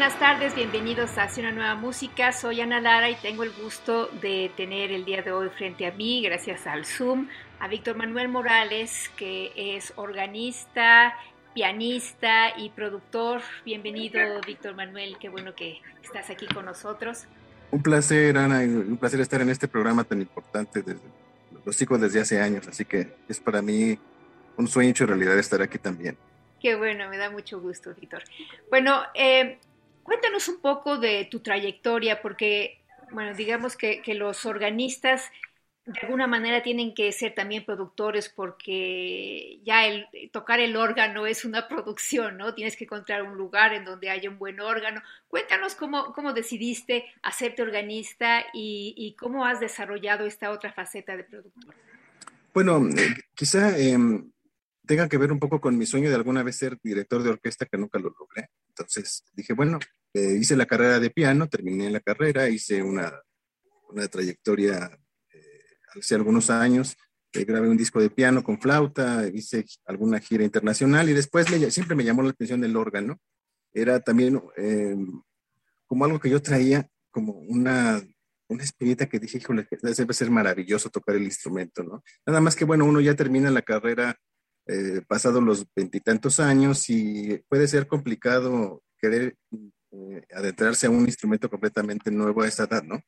buenas tardes, bienvenidos a Hacia una nueva música. Soy Ana Lara y tengo el gusto de tener el día de hoy frente a mí, gracias al Zoom, a Víctor Manuel Morales, que es organista, pianista y productor. Bienvenido, Víctor Manuel, qué bueno que estás aquí con nosotros. Un placer, Ana, un placer estar en este programa tan importante. Desde, los sigo desde hace años, así que es para mí un sueño hecho realidad estar aquí también. Qué bueno, me da mucho gusto, Víctor. Bueno, eh, Cuéntanos un poco de tu trayectoria, porque, bueno, digamos que, los organistas de alguna manera tienen que ser también productores porque ya el tocar el órgano es una producción, ¿no? Tienes que encontrar un lugar en donde haya un buen órgano. Cuéntanos cómo, cómo decidiste hacerte organista y, cómo has desarrollado esta otra faceta de productor. Bueno, eh, quizá em, tenga que ver un poco con mi sueño de alguna vez ser director de orquesta que nunca lo logré. Entonces dije, bueno, eh, hice la carrera de piano, terminé la carrera, hice una, una trayectoria eh, hace algunos años, eh, grabé un disco de piano con flauta, hice alguna gira internacional y después siempre me llamó la atención el órgano. Era también como algo que yo traía, como una, una espinita que dije, híjole, debe ser maravilloso tocar el instrumento, ¿no? Nada más que, bueno, uno ya termina la carrera eh, pasados los veintitantos años y puede ser complicado querer eh, adentrarse a un instrumento completamente nuevo a esa edad, ¿no?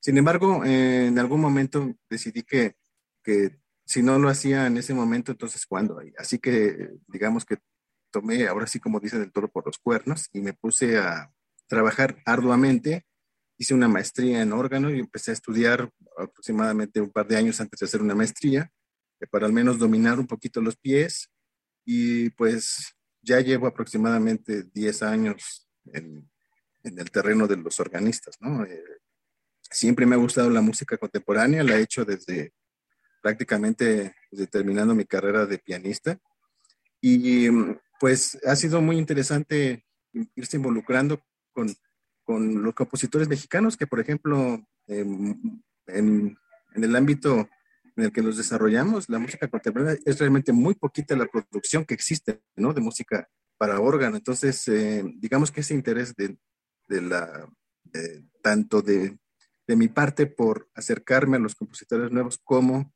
Sin embargo, en algún momento decidí que, que si no lo hacía en ese momento, entonces ¿cuándo? Así que digamos que tomé, ahora sí como dicen, el toro por los cuernos y me puse a trabajar arduamente. Hice una maestría en órgano y empecé a estudiar aproximadamente un par de años antes de hacer una maestría para al menos dominar un poquito los pies y pues ya llevo aproximadamente 10 años en, el terreno de los organistas, ¿no? Eh, siempre me ha gustado la música contemporánea, la he hecho desde prácticamente terminando mi carrera de pianista y pues ha sido muy interesante irse involucrando con, con los compositores mexicanos que por ejemplo en el ámbito en el que nos desarrollamos, la música contemporánea, es realmente muy poquita la producción que existe, ¿no? De música para órgano. Entonces, eh, digamos que ese interés de, de la, tanto de, de, mi parte por acercarme a los compositores nuevos como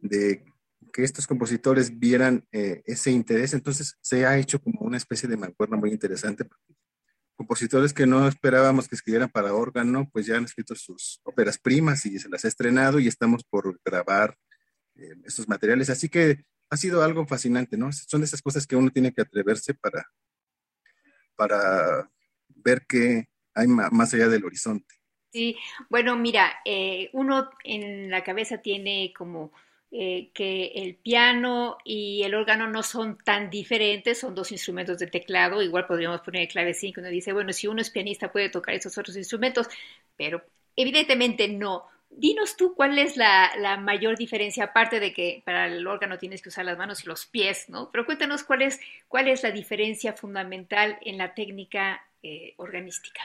de que estos compositores vieran eh, ese interés, entonces se ha hecho como una especie de mancuerna muy interesante compositores que no esperábamos que escribieran para órgano, pues ya han escrito sus óperas primas y se las ha estrenado y estamos por grabar eh, estos materiales. Así que ha sido algo fascinante, ¿no? Son esas cosas que uno tiene que atreverse para, para ver qué hay más allá del horizonte. Sí, bueno, mira, eh, uno en la cabeza tiene como eh, que el piano y el órgano no son tan diferentes, son dos instrumentos de teclado, igual podríamos poner el clavecín, que uno dice, bueno, si uno es pianista puede tocar esos otros instrumentos, pero evidentemente no. Dinos tú cuál es la, mayor diferencia, aparte de que para el órgano tienes que usar las manos y los pies, ¿no? Pero cuéntanos cuál es, la diferencia fundamental en la técnica eh, organística.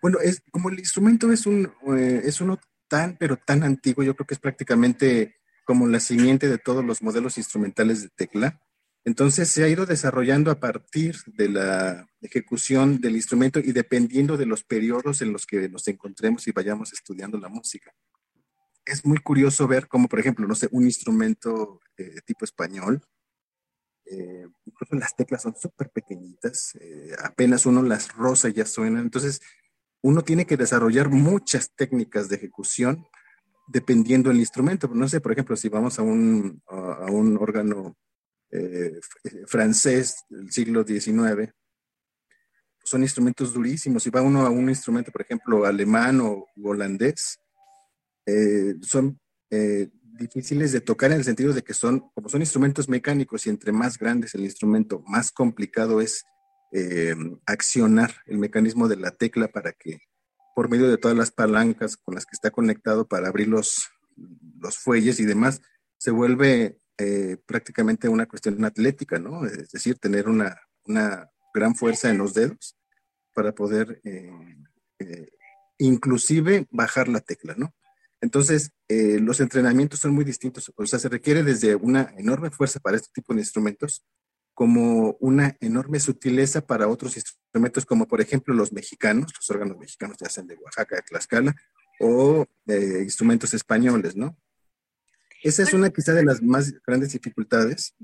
Bueno, es, como el instrumento es, un, eh, es uno tan, pero tan antiguo, yo creo que es prácticamente como la simiente de todos los modelos instrumentales de tecla. Entonces se ha ido desarrollando a partir de la ejecución del instrumento y dependiendo de los periodos en los que nos encontremos y vayamos estudiando la música. Es muy curioso ver cómo, por ejemplo, no sé, un instrumento eh, tipo español eh, incluso las teclas son súper pequeñitas, eh, apenas uno las rosa y ya suenan. Entonces, uno tiene que desarrollar muchas técnicas de ejecución dependiendo del instrumento. No sé, por ejemplo, si vamos a un, a, un órgano eh, francés del siglo XIX, son instrumentos durísimos. Si va uno a un instrumento, por ejemplo, alemán o holandés, son difíciles de tocar en el sentido de que son, como son instrumentos mecánicos y entre más grandes el instrumento, más complicado es eh, accionar el mecanismo de la tecla para que, por medio de todas las palancas con las que está conectado para abrir los, los fuelles y demás, se vuelve eh, prácticamente una cuestión atlética, ¿no? Es decir, tener una, una gran fuerza en los dedos para poder eh, inclusive bajar la tecla, ¿no? Entonces, eh, los entrenamientos son muy distintos. O sea, se requiere desde una enorme fuerza para este tipo de instrumentos, como una enorme sutileza para otros instrumentos, como por ejemplo los mexicanos, los órganos mexicanos ya sean de Oaxaca, de Tlaxcala, o eh, instrumentos españoles, ¿no? Esa es una quizá de las más grandes dificultades,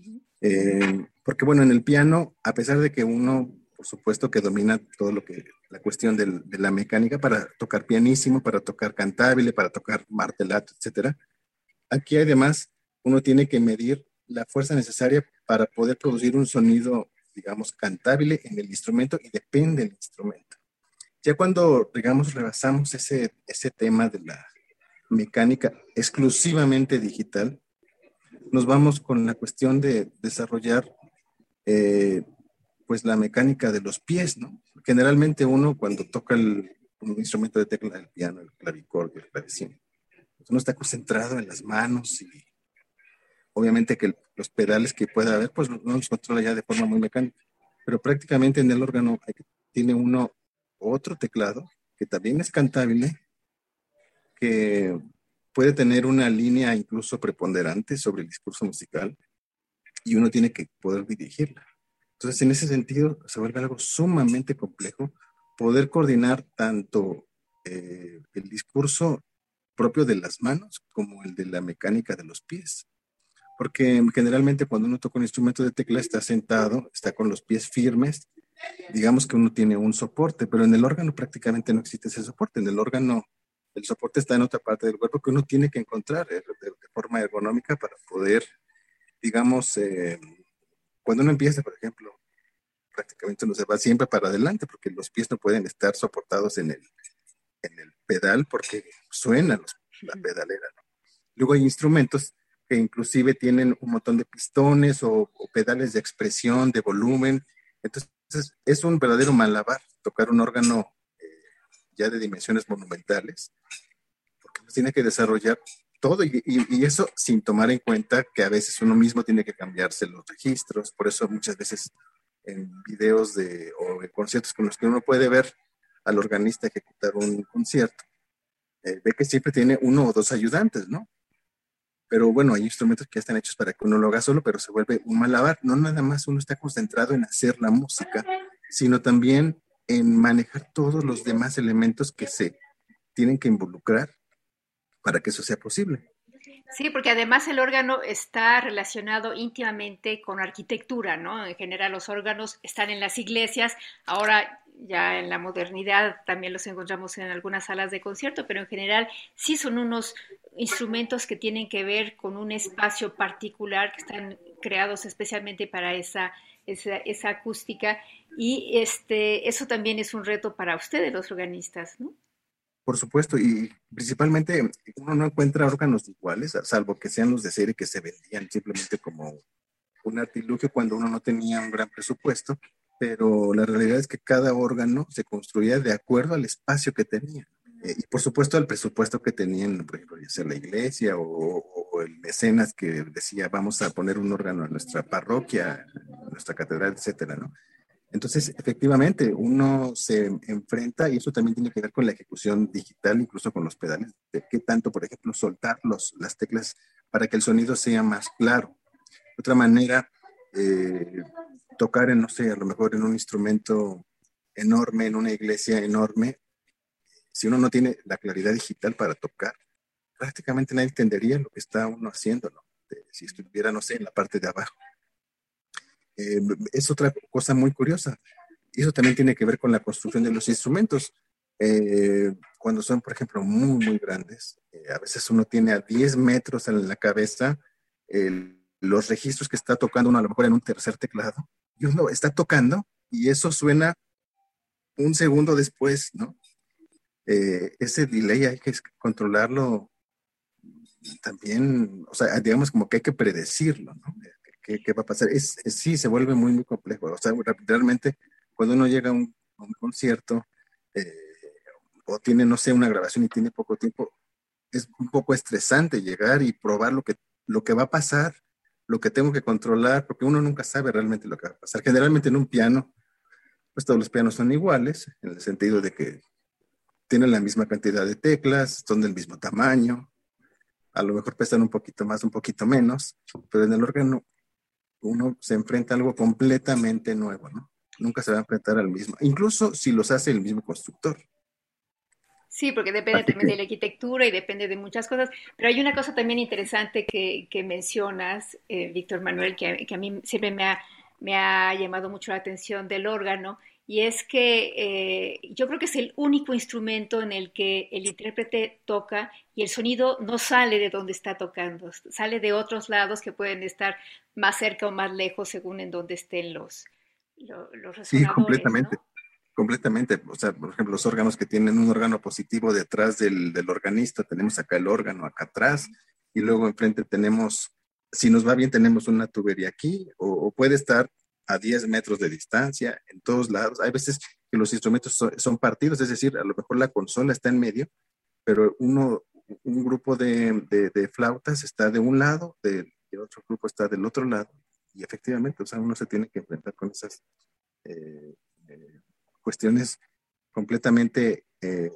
eh, porque bueno, en el piano, a pesar de que uno por supuesto que domina todo lo que, la cuestión de la mecánica para tocar pianísimo, para tocar cantabile, para tocar martelato, etc. Aquí además uno tiene que medir la fuerza necesaria para poder producir un sonido, digamos, cantabile en el instrumento y depende del instrumento. Ya cuando, digamos, rebasamos ese, ese tema de la mecánica exclusivamente digital, nos vamos con la cuestión de desarrollar eh, pues la mecánica de los pies, ¿no? Generalmente uno cuando toca el, un instrumento de tecla, el piano, el clavicordio, el clavecín, pues uno está concentrado en las manos y obviamente que los pedales que pueda haber, pues no los controla ya de forma muy mecánica. Pero prácticamente en el órgano tiene uno otro teclado que también es cantable, que puede tener una línea incluso preponderante sobre el discurso musical y uno tiene que poder dirigirla. Entonces, en ese sentido, se vuelve algo sumamente complejo poder coordinar tanto eh, el discurso propio de las manos como el de la mecánica de los pies. Porque generalmente cuando uno toca un instrumento de tecla está sentado, está con los pies firmes, digamos que uno tiene un soporte, pero en el órgano prácticamente no existe ese soporte. En el órgano el soporte está en otra parte del cuerpo que uno tiene que encontrar eh, de, forma ergonómica para poder, digamos, eh, cuando uno empieza, por ejemplo, prácticamente uno se va siempre para adelante porque los pies no pueden estar soportados en el, en el pedal porque suena la pedalera. Luego hay instrumentos que inclusive tienen un montón de pistones o, pedales de expresión, de volumen. Entonces es un verdadero malabar tocar un órgano eh, ya de dimensiones monumentales porque uno tiene que desarrollar todo y, eso sin tomar en cuenta que a veces uno mismo tiene que cambiarse los registros, por eso muchas veces en videos de, o conciertos con los que uno puede ver al organista ejecutar un concierto, eh, ve que siempre tiene uno o dos ayudantes, ¿no? Pero bueno, hay instrumentos que ya están hechos para que uno lo haga solo, pero se vuelve un malabar. No nada más uno está concentrado en hacer la música, sino también en manejar todos los demás elementos que se tienen que involucrar para que eso sea posible. Sí, porque además el órgano está relacionado íntimamente con arquitectura, ¿no? En general los órganos están en las iglesias, ahora ya en la modernidad también los encontramos en algunas salas de concierto, pero en general sí son unos instrumentos que tienen que ver con un espacio particular que están creados especialmente para esa, esa, esa acústica y este, eso también es un reto para ustedes los organistas, ¿no? Por supuesto, y principalmente uno no encuentra órganos iguales, salvo que sean los de serie que se vendían simplemente como un artilugio cuando uno no tenía un gran presupuesto, pero la realidad es que cada órgano se construía de acuerdo al espacio que tenía. Eh, y por supuesto al presupuesto que tenían, por ejemplo, ya sea la iglesia o, o, el mecenas que decía vamos a poner un órgano en nuestra parroquia, en nuestra catedral, etcétera, ¿no? Entonces, efectivamente, uno se enfrenta, y eso también tiene que ver con la ejecución digital, incluso con los pedales, de qué tanto, por ejemplo, soltar los, las teclas para que el sonido sea más claro. otra manera, eh, tocar en, no sé, a lo mejor en un instrumento enorme, en una iglesia enorme, si uno no tiene la claridad digital para tocar, prácticamente nadie entendería lo que está uno haciendo, ¿no? si estuviera, no sé, en la parte de abajo. Eh, es otra cosa muy curiosa. Eso también tiene que ver con la construcción de los instrumentos. Eh, cuando son, por ejemplo, muy, muy grandes, eh, a veces uno tiene a 10 metros en la cabeza los registros que está tocando uno a lo mejor en un tercer teclado, y uno está tocando y eso suena un segundo después, ¿no? ese delay hay que controlarlo también, o sea, digamos como que hay que predecirlo, ¿no? ¿Qué, va a pasar? Es, sí, se vuelve muy, muy complejo. O sea, realmente cuando uno llega a un, concierto eh, o tiene, no sé, una grabación y tiene poco tiempo, es un poco estresante llegar y probar lo que, lo que va a pasar, lo que tengo que controlar, porque uno nunca sabe realmente lo que va a pasar. Generalmente en un piano, pues todos los pianos son iguales, en el sentido de que tienen la misma cantidad de teclas, son del mismo tamaño, a lo mejor pesan un poquito más, un poquito menos, pero en el órgano uno se enfrenta a algo completamente nuevo, ¿no? Nunca se va a enfrentar al mismo, incluso si los hace el mismo constructor. Sí, porque depende también de la arquitectura y depende de muchas cosas. Pero hay una cosa también interesante que, mencionas, eh, Víctor Manuel, que, que, a mí siempre me ha, me ha llamado mucho la atención del órgano, y es que eh, yo creo que es el único instrumento en el que el intérprete toca y el sonido no sale de donde está tocando, sale de otros lados que pueden estar más cerca o más lejos según en donde estén los, los, Sí, completamente. Completamente. O sea, por ejemplo, los órganos que tienen un órgano positivo detrás del, del organista, tenemos acá el órgano acá atrás y luego enfrente tenemos, si nos va bien, tenemos una tubería aquí o, o puede estar a 10 metros de distancia, en todos lados. Hay veces que los instrumentos son, partidos, es decir, a lo mejor la consola está en medio, pero uno, un grupo de, flautas está de un lado, de, y otro grupo está del otro lado, y efectivamente, o sea, uno se tiene que enfrentar con esas eh, eh, cuestiones completamente, eh,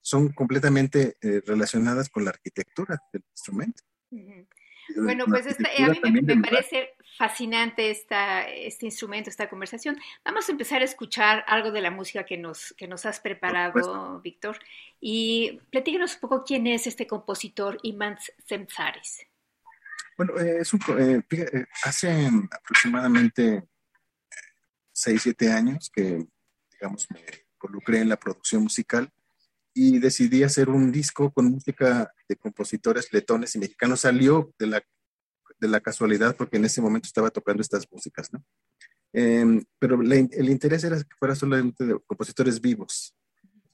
son completamente relacionadas con la arquitectura del instrumento. Bueno, pues a mí me, parece fascinante esta, este instrumento, esta conversación. Vamos a empezar a escuchar algo de la música que nos, que nos has preparado, Víctor. Y platícanos un poco quién es este compositor, Iman Semtsaris. Bueno, eh, es un, eh, eh, hace aproximadamente 6, 7 años que, digamos, me involucré en la producción musical y decidí hacer un disco con música de compositores letones y mexicanos. Salió de la, de la casualidad porque en ese momento estaba tocando estas músicas, ¿no? Em, pero el interés era que fuera solamente de compositores vivos.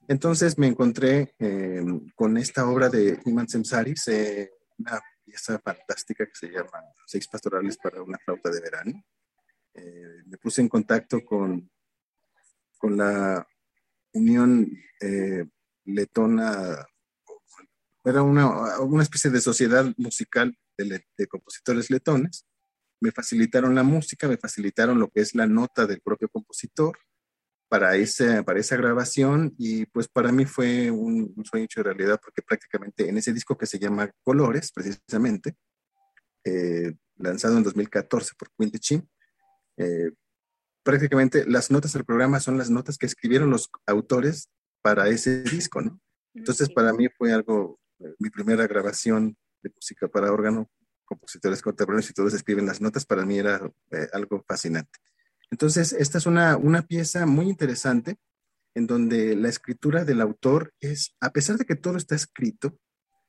Entonces me encontré em, con esta obra de Iman Semsaris, eh, una pieza fantástica que se llama Seis pastorales para una flauta de verano. Eh, me puse en contacto con, con la Unión eh, letona, era una, una especie de sociedad musical de, compositores letones. Me facilitaron la música, me facilitaron lo que es la nota del propio compositor para, ese, para esa grabación y pues para mí fue un, sueño hecho realidad porque prácticamente en ese disco que se llama Colores, precisamente, eh, lanzado en 2014 por Quinty Chin, eh, prácticamente las notas del programa son las notas que escribieron los autores para ese disco, ¿no? Entonces para mí fue algo, eh, mi primera grabación de música para órgano, compositores contemporáneos y todos escriben las notas, para mí era eh, algo fascinante. Entonces, esta es una, una pieza muy interesante en donde la escritura del autor es, a pesar de que todo está escrito,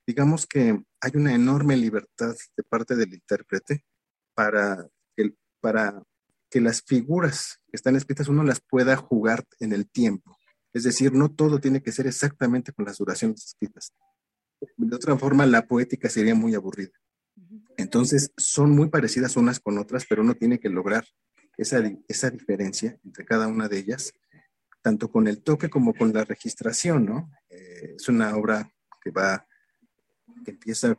digamos que hay una enorme libertad de parte del intérprete para, el, para que las figuras que están escritas uno las pueda jugar en el tiempo. Es decir, no todo tiene que ser exactamente con las duraciones escritas. De otra forma, la poética sería muy aburrida. Entonces, son muy parecidas unas con otras, pero uno tiene que lograr esa, esa diferencia entre cada una de ellas, tanto con el toque como con la registración, ¿no? Eh, es una obra que va, que empieza eh,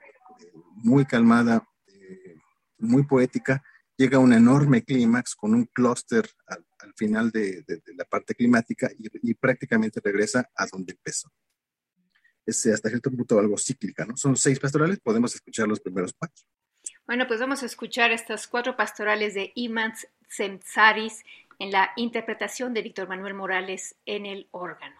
muy calmada, eh, muy poética, llega a un enorme clímax con un clúster al, final de, la parte climática y, prácticamente regresa a donde empezó. Es hasta cierto punto algo cíclica, ¿no? Son seis pastorales, podemos escuchar los primeros cuatro. Bueno, pues vamos a escuchar estas cuatro pastorales de Imans Semtsaris en la interpretación de Víctor Manuel Morales en el órgano.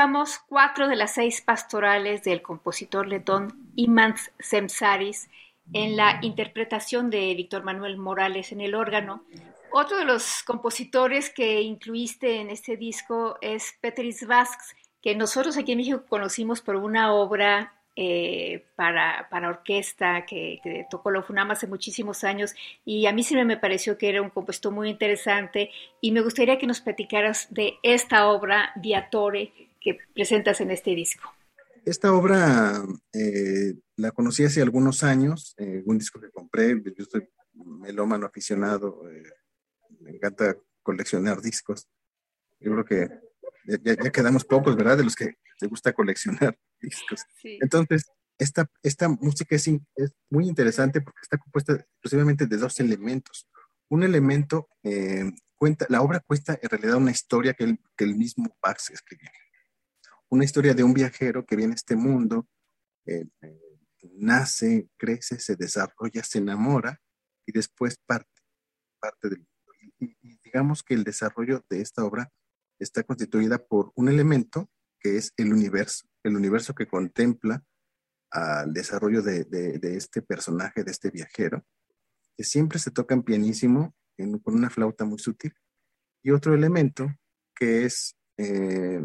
Escuchamos cuatro de las seis pastorales del compositor letón Imants Semsaris en la interpretación de Víctor Manuel Morales en el órgano. Otro de los compositores que incluiste en este disco es Petris Vasks, que nosotros aquí en México conocimos por una obra eh, para, orquesta que, tocó la FUNAM hace muchísimos años y a mí sí me pareció que era un compositor muy interesante y me gustaría que nos platicaras de esta obra Viatore que presentas en este disco. Esta obra eh, la conocí hace algunos años, eh, un disco que compré, yo soy melómano aficionado, me encanta coleccionar discos. Yo creo que ya, quedamos pocos, ¿verdad? De los que te gusta coleccionar discos. Entonces, esta, esta música es, es, muy interesante porque está compuesta exclusivamente de dos elementos. Un elemento eh, cuenta, la obra cuesta en realidad una historia que el, que el mismo Bach escribió. Una historia de un viajero que viene a este mundo, eh, eh, nace, crece, se desarrolla, se enamora y después parte, parte del mundo. y digamos que el desarrollo de esta obra está constituida por un elemento que es el universo, el universo que contempla al desarrollo de, este personaje, de este viajero, que siempre se tocan pianísimo con una flauta muy sutil. Y otro elemento que es eh,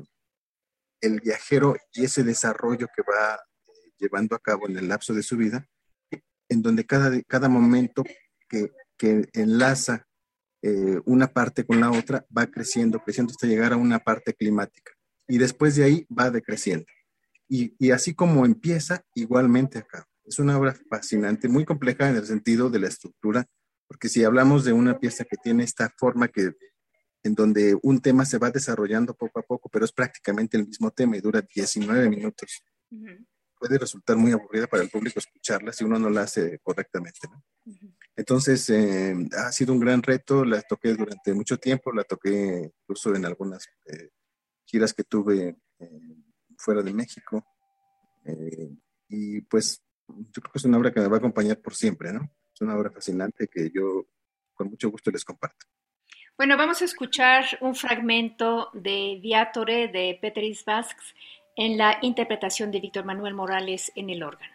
el viajero y ese desarrollo que va eh, llevando a cabo en el lapso de su vida, en donde cada, cada momento que, que enlaza eh, una parte con la otra, va creciendo, creciendo hasta llegar a una parte climática. Y después de ahí va decreciendo. Y, y así como empieza, igualmente acá. Es una obra fascinante, muy compleja en el sentido de la estructura, porque si hablamos de una pieza que tiene esta forma que en donde un tema se va desarrollando poco a poco, pero es prácticamente el mismo tema y dura 19 minutos. Puede resultar muy aburrida para el público escucharla si uno no la hace correctamente. ¿no? Entonces, eh, ha sido un gran reto, la toqué durante mucho tiempo, la toqué incluso en algunas eh, giras que tuve eh, fuera de México. y pues yo creo que es una obra que me va a acompañar por siempre, ¿no? Es una obra fascinante que yo con mucho gusto les comparto. Bueno, vamos a escuchar un fragmento de Viatore de Petris Vasks en la interpretación de Víctor Manuel Morales en el órgano.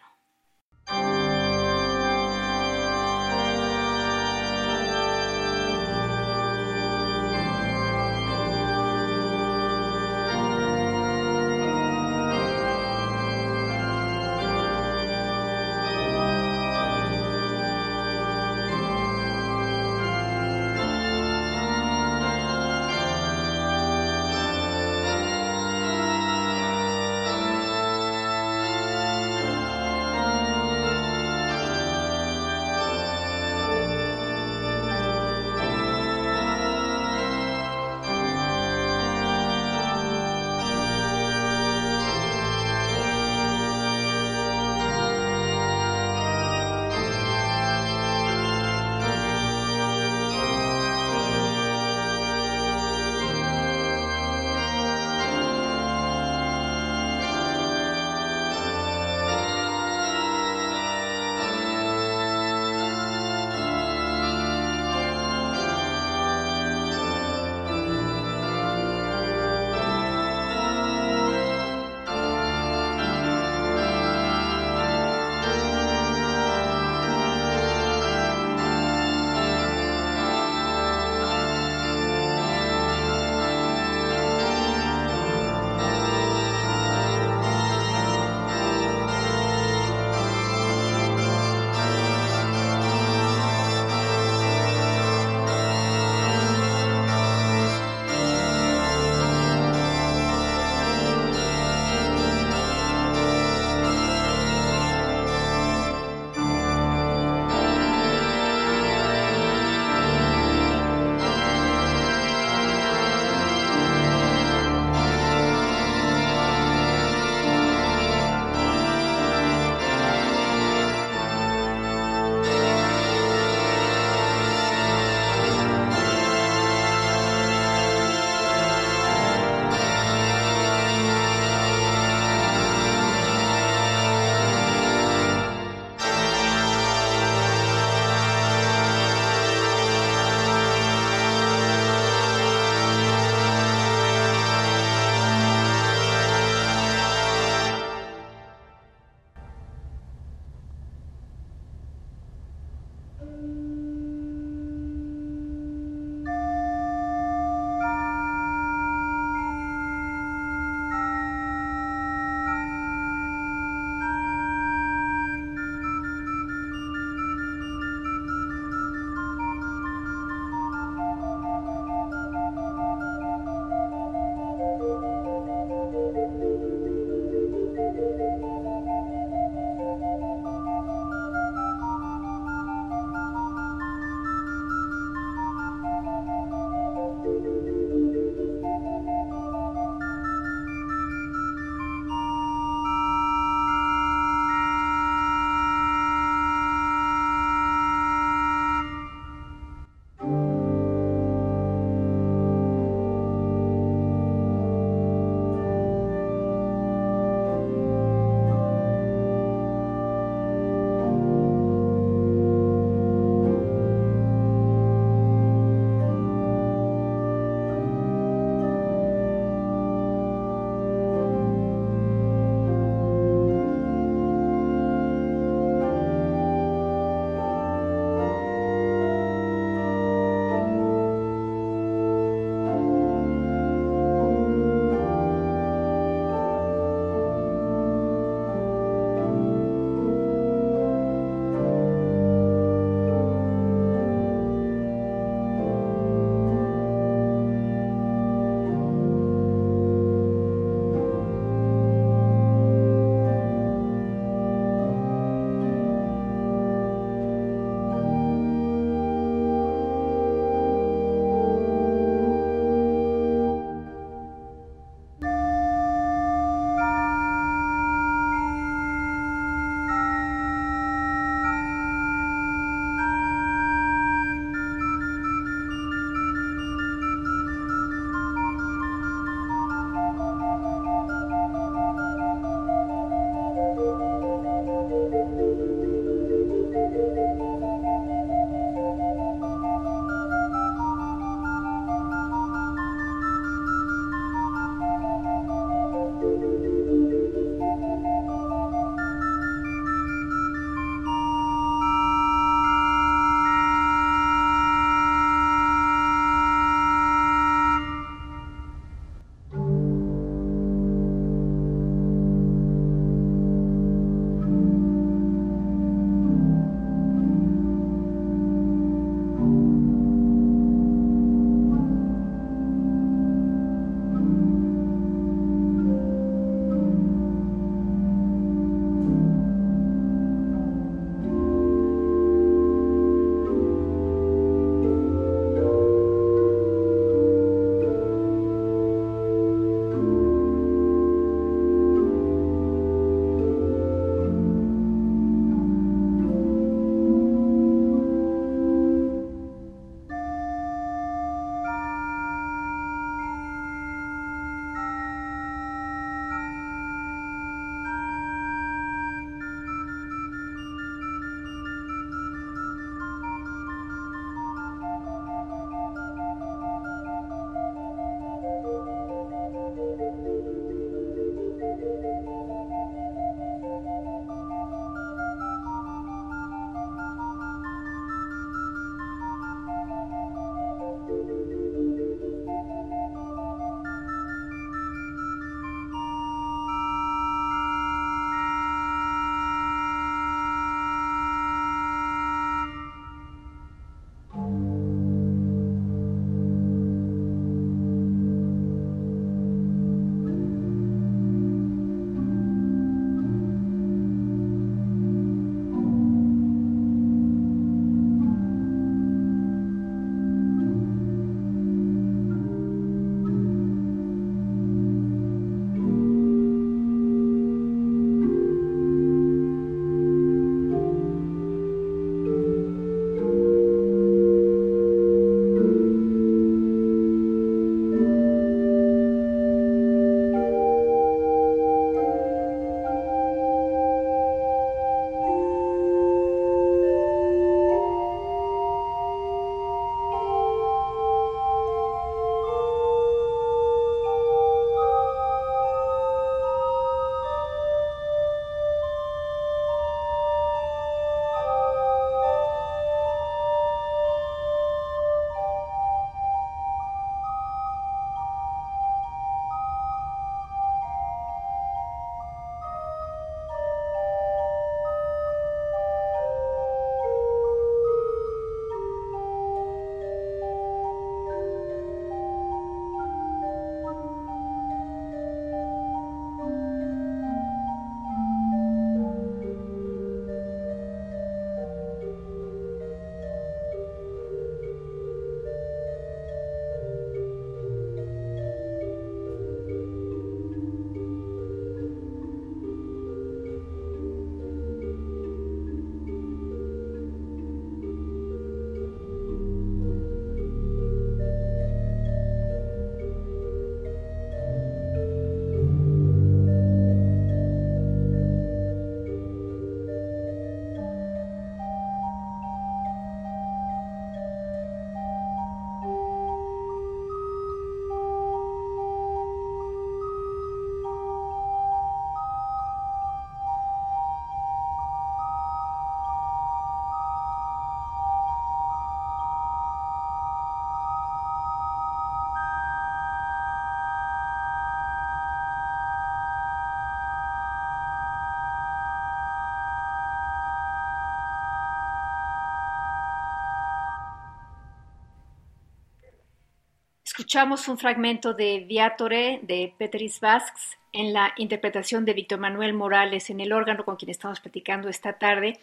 Escuchamos un fragmento de Viatore de Petris Vasks en la interpretación de Víctor Manuel Morales en el órgano con quien estamos platicando esta tarde.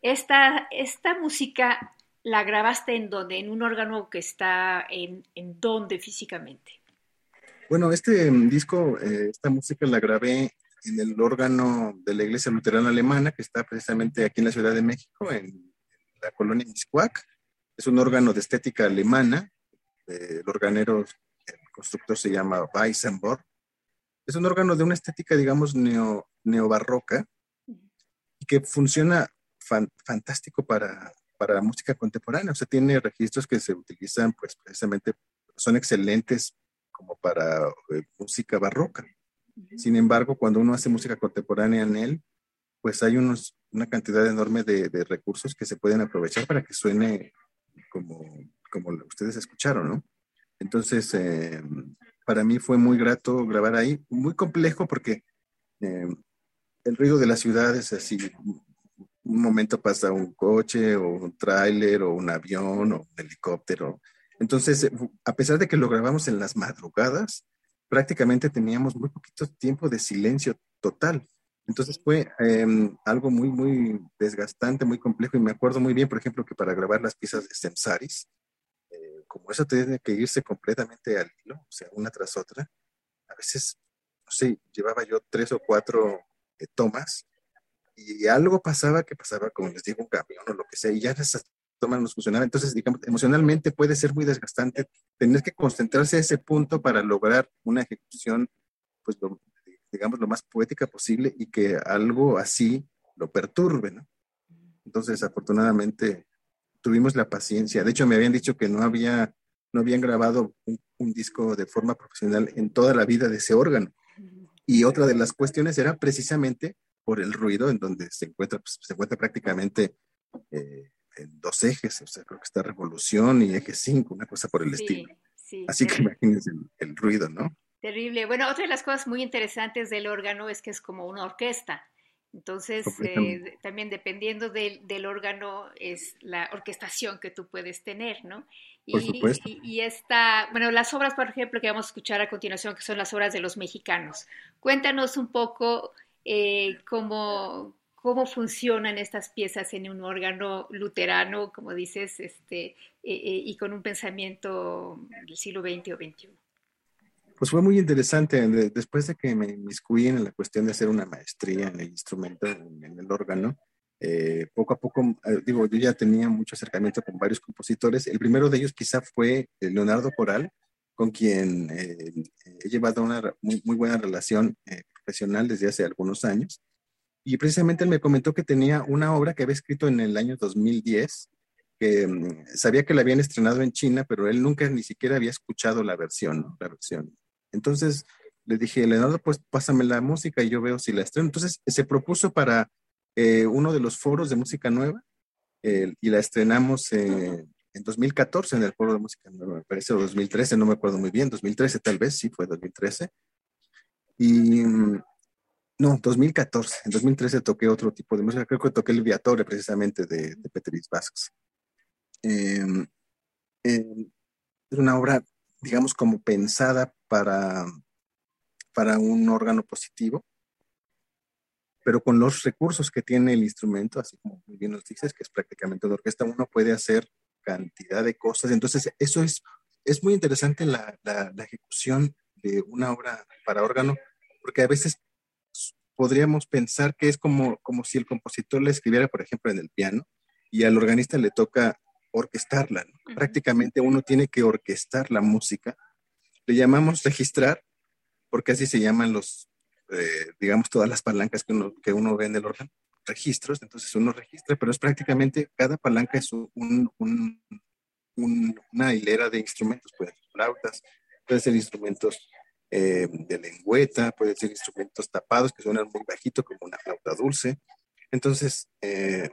Esta, esta música la grabaste en donde, en un órgano que está en, en dónde físicamente. Bueno, este mm, disco, eh, esta música la grabé en el órgano de la Iglesia Luterana Alemana, que está precisamente aquí en la Ciudad de México, en, la colonia Miscuac. Es un órgano de estética alemana. El organero, el constructor se llama Weissenborg. Es un órgano de una estética, digamos, neo, neobarroca y que funciona fantástico para, para música contemporánea. O sea, tiene registros que se utilizan, pues, precisamente, son excelentes como para eh, música barroca. Sin embargo, cuando uno hace música contemporánea en él, pues hay unos, una cantidad enorme de, recursos que se pueden aprovechar para que suene como, como ustedes escucharon, ¿no? Entonces, eh, para mí fue muy grato grabar ahí, muy complejo porque eh, el ruido de la ciudad es así, un momento pasa un coche o un tráiler o un avión o un helicóptero. Entonces, a pesar de que lo grabamos en las madrugadas, prácticamente teníamos muy poquito tiempo de silencio total. Entonces fue em, algo muy, muy desgastante, muy complejo. Y me acuerdo muy bien, por ejemplo, que para grabar las piezas de Semsaris, eh, como eso tiene que irse completamente al hilo, o sea, una tras otra, a veces, no sé, llevaba yo tres o cuatro eh, tomas y algo pasaba que pasaba, como les digo, un camión o lo que sea, y ya esas tomas no funcionaban. Entonces, digamos, emocionalmente puede ser muy desgastante tener que concentrarse a ese punto para lograr una ejecución, pues, digamos, lo más poética posible y que algo así lo perturbe, ¿no? Entonces, afortunadamente, tuvimos la paciencia. De hecho, me habían dicho que no había, no habían grabado un, un disco de forma profesional en toda la vida de ese órgano. Y otra de las cuestiones era precisamente por el ruido, en donde se encuentra, pues, se encuentra prácticamente eh, en dos ejes, o sea, creo que está revolución y eje 5, una cosa por el estilo. Así que imagínense el, ruido, ¿no? Terrible. Bueno, otra de las cosas muy interesantes del órgano es que es como una orquesta. Entonces, eh, también dependiendo del, del, órgano es la orquestación que tú puedes tener, ¿no? Y, por supuesto. Y, y, esta, bueno, las obras, por ejemplo, que vamos a escuchar a continuación, que son las obras de los mexicanos. Cuéntanos un poco eh, cómo, cómo funcionan estas piezas en un órgano luterano, como dices, este, eh, eh, y con un pensamiento del siglo XX o XXI. Pues fue muy interesante. Después de que me inmiscuí en la cuestión de hacer una maestría en el instrumento, en, el órgano, poco a poco, digo, yo ya tenía mucho acercamiento con varios compositores. El primero de ellos quizá fue Leonardo Coral, con quien he llevado una muy, muy buena relación profesional desde hace algunos años. Y precisamente él me comentó que tenía una obra que había escrito en el año 2010, que mm, sabía que la habían estrenado en China, pero él nunca ni siquiera había escuchado la versión, la versión. Entonces le dije, Leonardo, pues pásame la música y yo veo si la estreno. Entonces se propuso para eh, uno de los foros de música nueva y la estrenamos en 2014 en el foro de música nueva, me parece, o 2013, no me acuerdo muy bien, 2013 tal vez, sí, fue 2013. Y no, 2014. En 2013 toqué otro tipo de música. Creo que toqué el Viatore precisamente de, de Petris Vasks. Em, em, es una obra, digamos, como pensada para, para un órgano positivo, pero con los recursos que tiene el instrumento, así como muy bien nos dices, que es prácticamente de orquesta, uno puede hacer cantidad de cosas. Entonces, eso es, es muy interesante la, la, la ejecución de una obra para órgano, porque a veces podríamos pensar que es como, como si el compositor la escribiera, por ejemplo, en el piano y al organista le toca orquestarla. Prácticamente uno tiene que orquestar la música. Le llamamos registrar, porque así se llaman los, eh, digamos, todas las palancas que uno, que uno ve en el órgano, registros. Entonces uno registra, pero es prácticamente, cada palanca es un, un, una hilera de instrumentos, pueden ser flautas, pueden ser instrumentos eh, de lengüeta, pueden ser instrumentos tapados que suenan muy bajito, como una flauta dulce. Entonces, eh,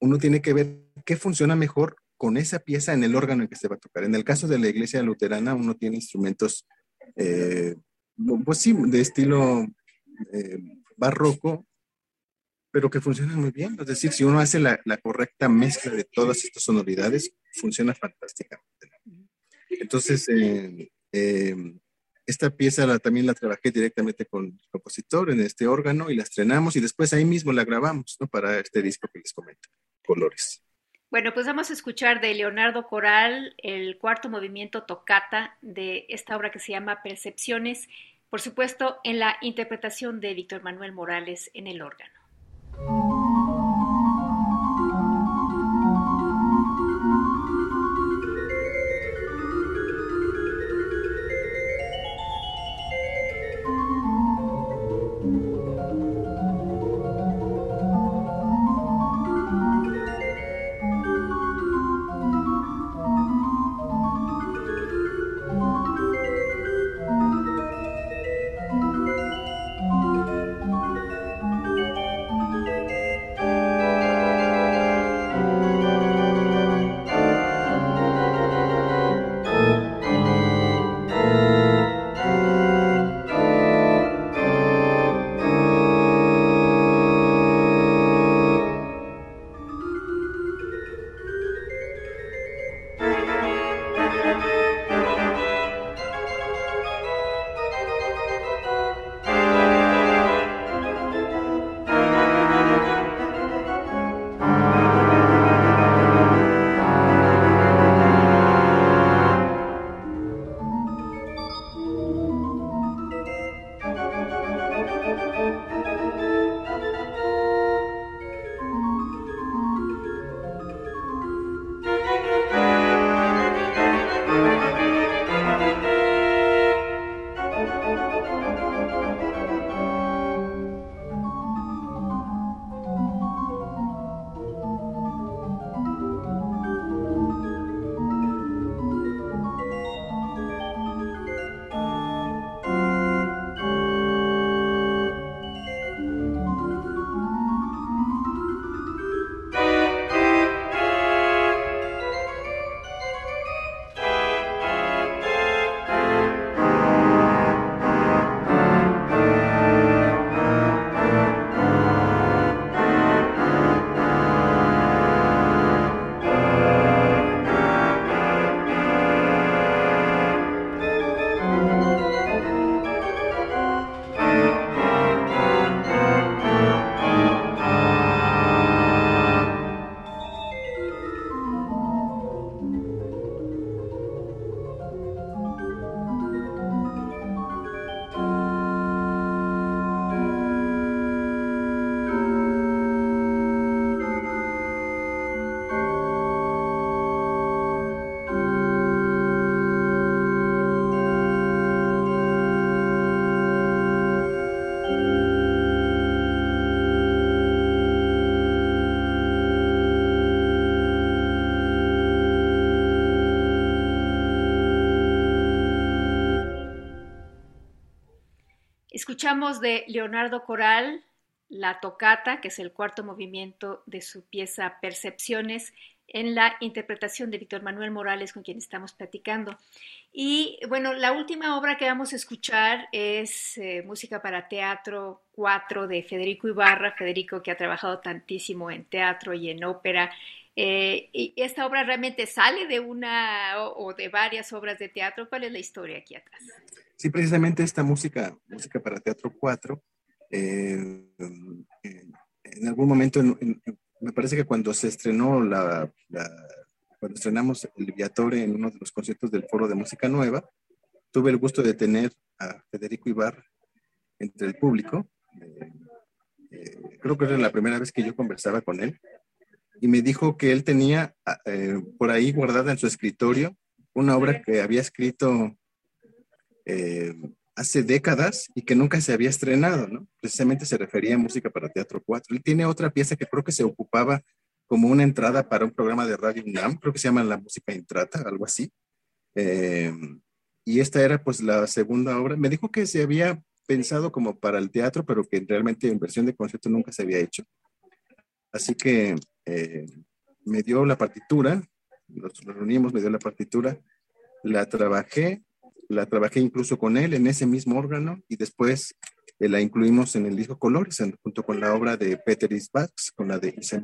uno tiene que ver qué funciona mejor con esa pieza en el órgano en que se va a tocar. En el caso de la iglesia luterana, uno tiene instrumentos, eh, pues sí, de estilo barroco, pero que funcionan muy bien. Es decir, si uno hace la, correcta mezcla de todas estas sonoridades, funciona fantásticamente. Entonces, Eh, esta pieza también la trabajé directamente con el compositor en este órgano y la estrenamos y después ahí mismo la grabamos, ¿no? Para este disco que les comento, Colores. Bueno, pues vamos a escuchar de Leonardo Coral el cuarto movimiento tocata de esta obra que se llama Percepciones, por supuesto en la interpretación de Víctor Manuel Morales en el órgano. De Leonardo Coral la tocata, que es el cuarto movimiento de su pieza Percepciones, en la interpretación de Víctor Manuel Morales, con quien estamos platicando. Y bueno, la última obra que vamos a escuchar es eh, Música para Teatro 4 de Federico Ibarra, Federico que ha trabajado tantísimo en teatro y en ópera. Eh, y esta obra realmente sale de una o de varias obras de teatro. ¿Cuál es la historia aquí atrás? Sí, precisamente esta música, música para Teatro 4, eh, en algún momento, me parece que cuando se estrenó la, cuando estrenamos el Viatore en uno de los conciertos del Foro de Música Nueva, tuve el gusto de tener a Federico Ibar entre el público. Eh, eh, creo que era la primera vez que yo conversaba con él y me dijo que él tenía por ahí guardada en su escritorio una obra que había escrito eh, hace décadas y que nunca se había estrenado, ¿no? Precisamente se refería a música para Teatro 4. Él tiene otra pieza que creo que se ocupaba como una entrada para un programa de Radio UNAM, creo que se llama La Música Intrata, algo así. Eh, y esta era pues la segunda obra. Me dijo que se había pensado como para el teatro, pero que realmente en versión de concierto nunca se había hecho. Así que eh, me dio la partitura, nos reunimos, me dio la partitura, la trabajé la trabajé incluso con él en ese mismo órgano y después eh, la incluimos en el disco Colores, junto con la obra de Peter Isbax, con la de Isem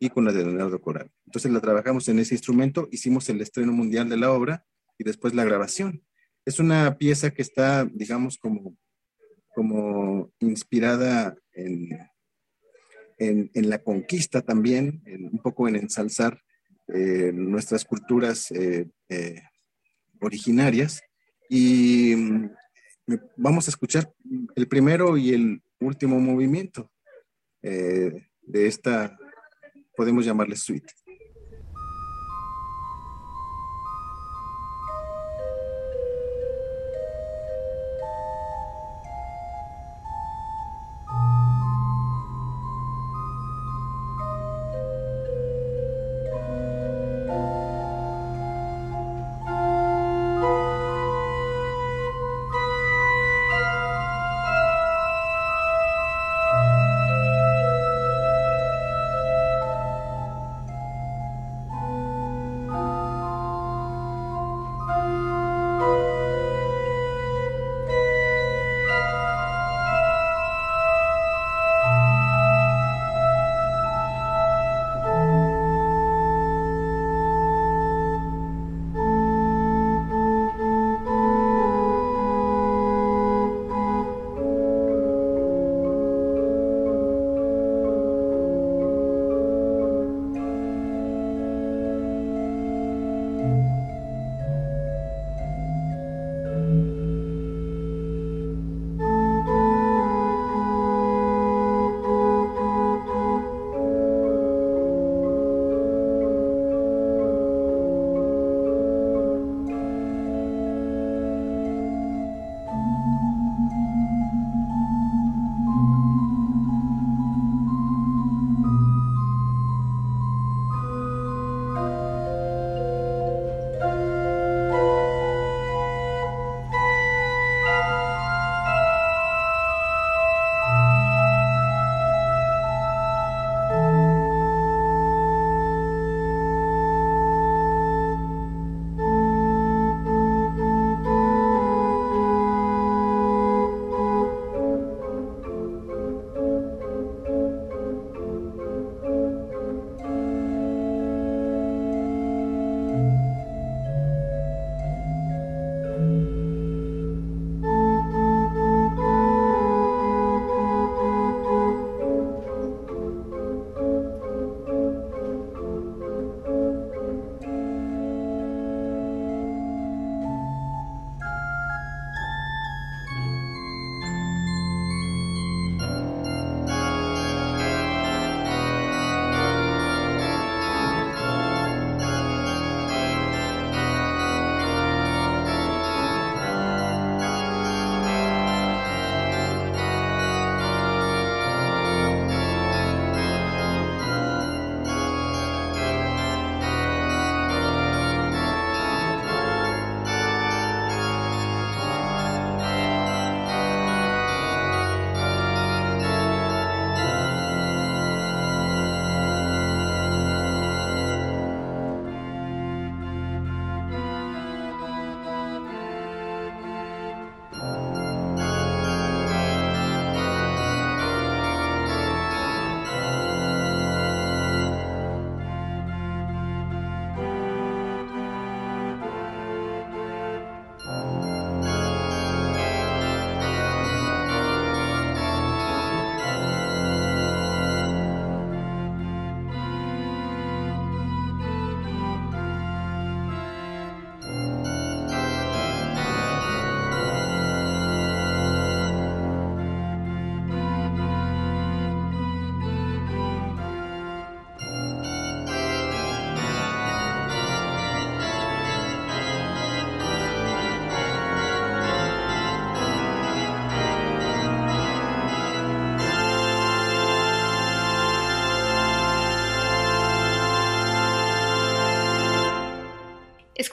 y con la de Leonardo Coral. Entonces la trabajamos en ese instrumento, hicimos el estreno mundial de la obra y después la grabación. es una pieza que está, digamos, como, como inspirada en, en, la conquista también, un poco en ensalzar eh, nuestras culturas eh, originarias. Y mm, vamos a escuchar el primero y el último movimiento de esta, podemos llamarle suite.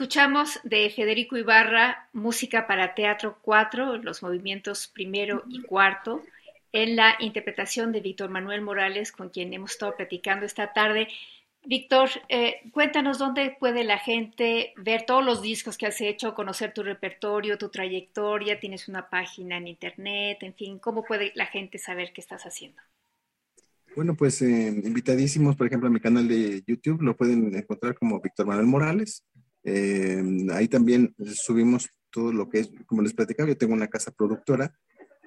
Escuchamos de Federico Ibarra música para teatro 4, los movimientos primero y cuarto, en la interpretación de Víctor Manuel Morales, con quien hemos estado platicando esta tarde. Víctor, eh, cuéntanos dónde puede la gente ver todos los discos que has hecho, conocer tu repertorio, tu trayectoria, tienes una página en internet, en fin, ¿cómo puede la gente saber qué estás haciendo? Bueno, pues eh, invitadísimos, por ejemplo, a mi canal de YouTube, lo pueden encontrar como Víctor Manuel Morales. Eh, ahí también subimos todo lo que es, como les platicaba, yo tengo una casa productora,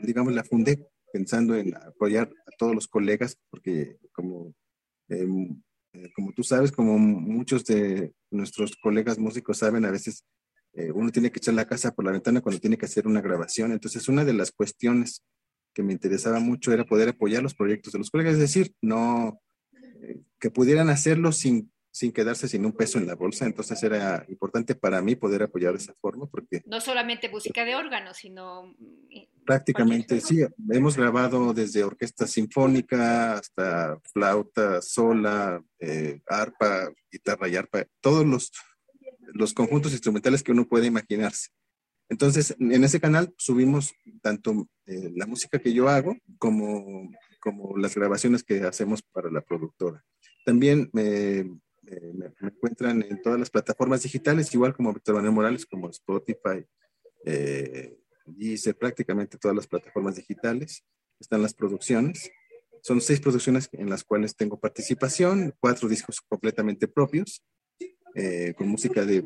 digamos, la fundé pensando en apoyar a todos los colegas, porque como, em, eh, como tú sabes, como muchos de nuestros colegas músicos saben, a veces eh, uno tiene que echar la casa por la ventana cuando tiene que hacer una grabación. Entonces, una de las cuestiones que me interesaba mucho era poder apoyar los proyectos de los colegas, es decir, no eh, que pudieran hacerlo sin, sin quedarse sin un peso en la bolsa. Entonces era importante para mí poder apoyar de esa forma porque... No solamente música de órgano, sino... Eh, prácticamente, sí. Hemos grabado desde orquesta sinfónica hasta flauta, sola, arpa, guitarra y arpa, todos los los conjuntos instrumentales que uno puede imaginarse. Entonces, en ese canal subimos tanto eh, la música que yo hago como, como las grabaciones que hacemos para la productora. También me, me, encuentran en todas las plataformas digitales, igual como Víctor Manuel Morales, como Spotify, eh, y prácticamente todas las plataformas digitales. Están las producciones. Son seis producciones en las cuales tengo participación, cuatro discos completamente propios eh, con música de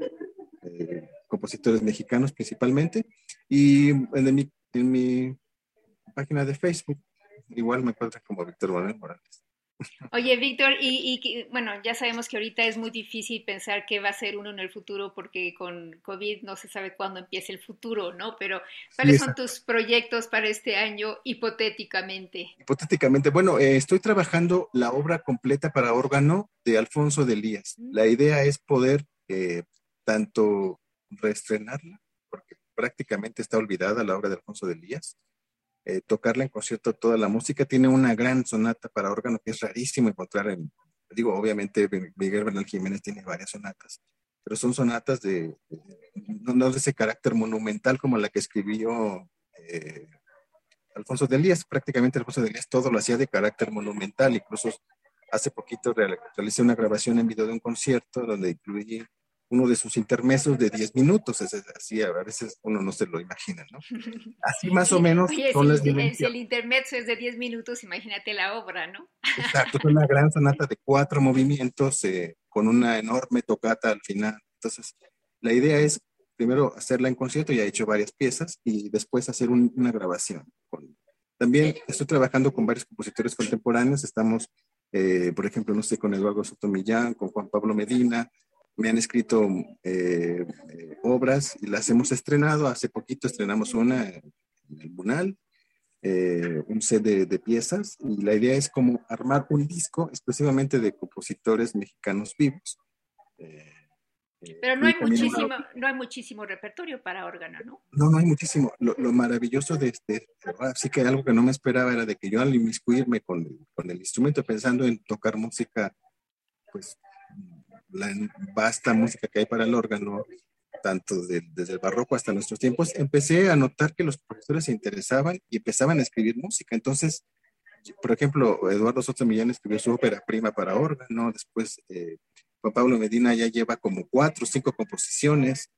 eh, compositores mexicanos principalmente. Y en mi, en mi página de Facebook igual me encuentran como Víctor Manuel Morales. Oye, Víctor, y, bueno, ya sabemos que ahorita es muy difícil pensar qué va a ser uno en el futuro porque con COVID no se sabe cuándo empieza el futuro, ¿no? Pero, ¿cuáles son tus proyectos para este año hipotéticamente? Hipotéticamente, bueno, eh, estoy trabajando la obra completa para órgano de Alfonso de Elías. Mm. La idea es poder eh, tanto reestrenarla, porque prácticamente está olvidada la obra de Alfonso de Elías, eh, tocarla en concierto toda la música. Tiene una gran sonata para órgano que es rarísimo encontrar en, digo, obviamente Miguel Bernal Jiménez tiene varias sonatas, pero son sonatas de, no, de ese carácter monumental como la que escribió eh, Alfonso de Elías. Prácticamente Alfonso de Elías todo lo hacía de carácter monumental, incluso hace poquito realicé una grabación en video de un concierto donde incluí uno de sus intermesos de 10 minutos, es así, a veces uno no se lo imagina, ¿no? Así más o menos son las Si el intermeso es de 10 minutos, imagínate la obra, ¿no? Exacto, es una gran sonata de cuatro movimientos eh, con una enorme tocata al final. Entonces, la idea es primero hacerla en concierto, ya he hecho varias piezas, y después hacer una grabación. también estoy trabajando con varios compositores contemporáneos, estamos, eh, por ejemplo, no sé, con Eduardo Sotomillán, con Juan Pablo Medina, me han escrito eh, eh, obras y las hemos estrenado. Hace poquito estrenamos una en el Bunal, eh, un set de, piezas, y la idea es como armar un disco exclusivamente de compositores mexicanos vivos. Pero no hay, muchísimo, no hay muchísimo repertorio para órgano, ¿no? No, no hay muchísimo. Lo, maravilloso de este, sí que algo que no me esperaba era de que yo al inmiscuirme con, con el instrumento pensando en tocar música, pues la vasta música que hay para el órgano, tanto desde el barroco hasta nuestros tiempos, empecé a notar que los profesores se interesaban y empezaban a escribir música. Entonces, por ejemplo, Eduardo Soto Millán escribió su ópera prima para órgano, después eh, Juan Pablo Medina ya lleva como cuatro o cinco composiciones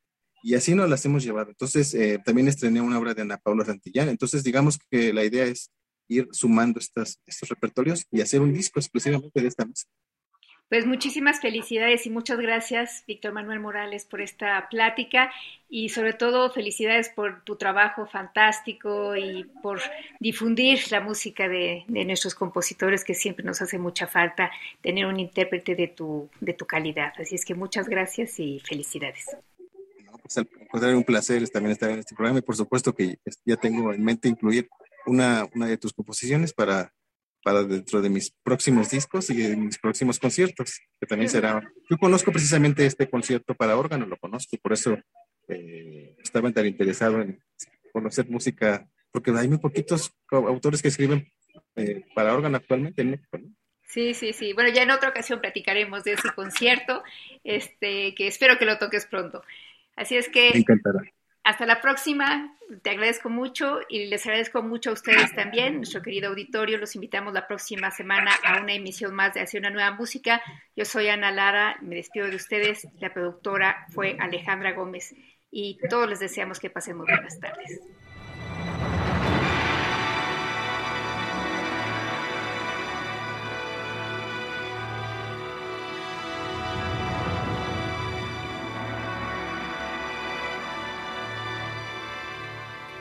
y así nos las hemos llevado. Entonces, eh, también estrené una obra de Ana Paula Santillán. Entonces, digamos que la idea es ir sumando estas, estos repertorios y hacer un disco exclusivamente de esta música. Pues muchísimas felicidades y muchas gracias, Víctor Manuel Morales, por esta plática y sobre todo felicidades por tu trabajo fantástico y por difundir la música de, nuestros compositores, que siempre nos hace mucha falta tener un intérprete de tu, de tu calidad. Así es que muchas gracias y felicidades. Pues un placer también estar en este programa y por supuesto que ya tengo en mente incluir una, una de tus composiciones para para dentro de mis próximos discos y de mis próximos conciertos, que también será... Yo conozco precisamente este concierto para órgano, lo conozco, y por eso eh, estaba tan interesado en conocer música, porque hay muy poquitos autores que escriben eh, para órgano actualmente en México, Sí, sí, sí. Bueno, ya en otra ocasión platicaremos de ese concierto, este, que espero que lo toques pronto. Así es que... Me encantará. Hasta la próxima, te agradezco mucho y les agradezco mucho a ustedes también, nuestro querido auditorio. Los invitamos la próxima semana a una emisión más de Hacia una nueva música. Yo soy Ana Lara, me despido de ustedes. La productora fue Alejandra Gómez y todos les deseamos que pasemos buenas tardes.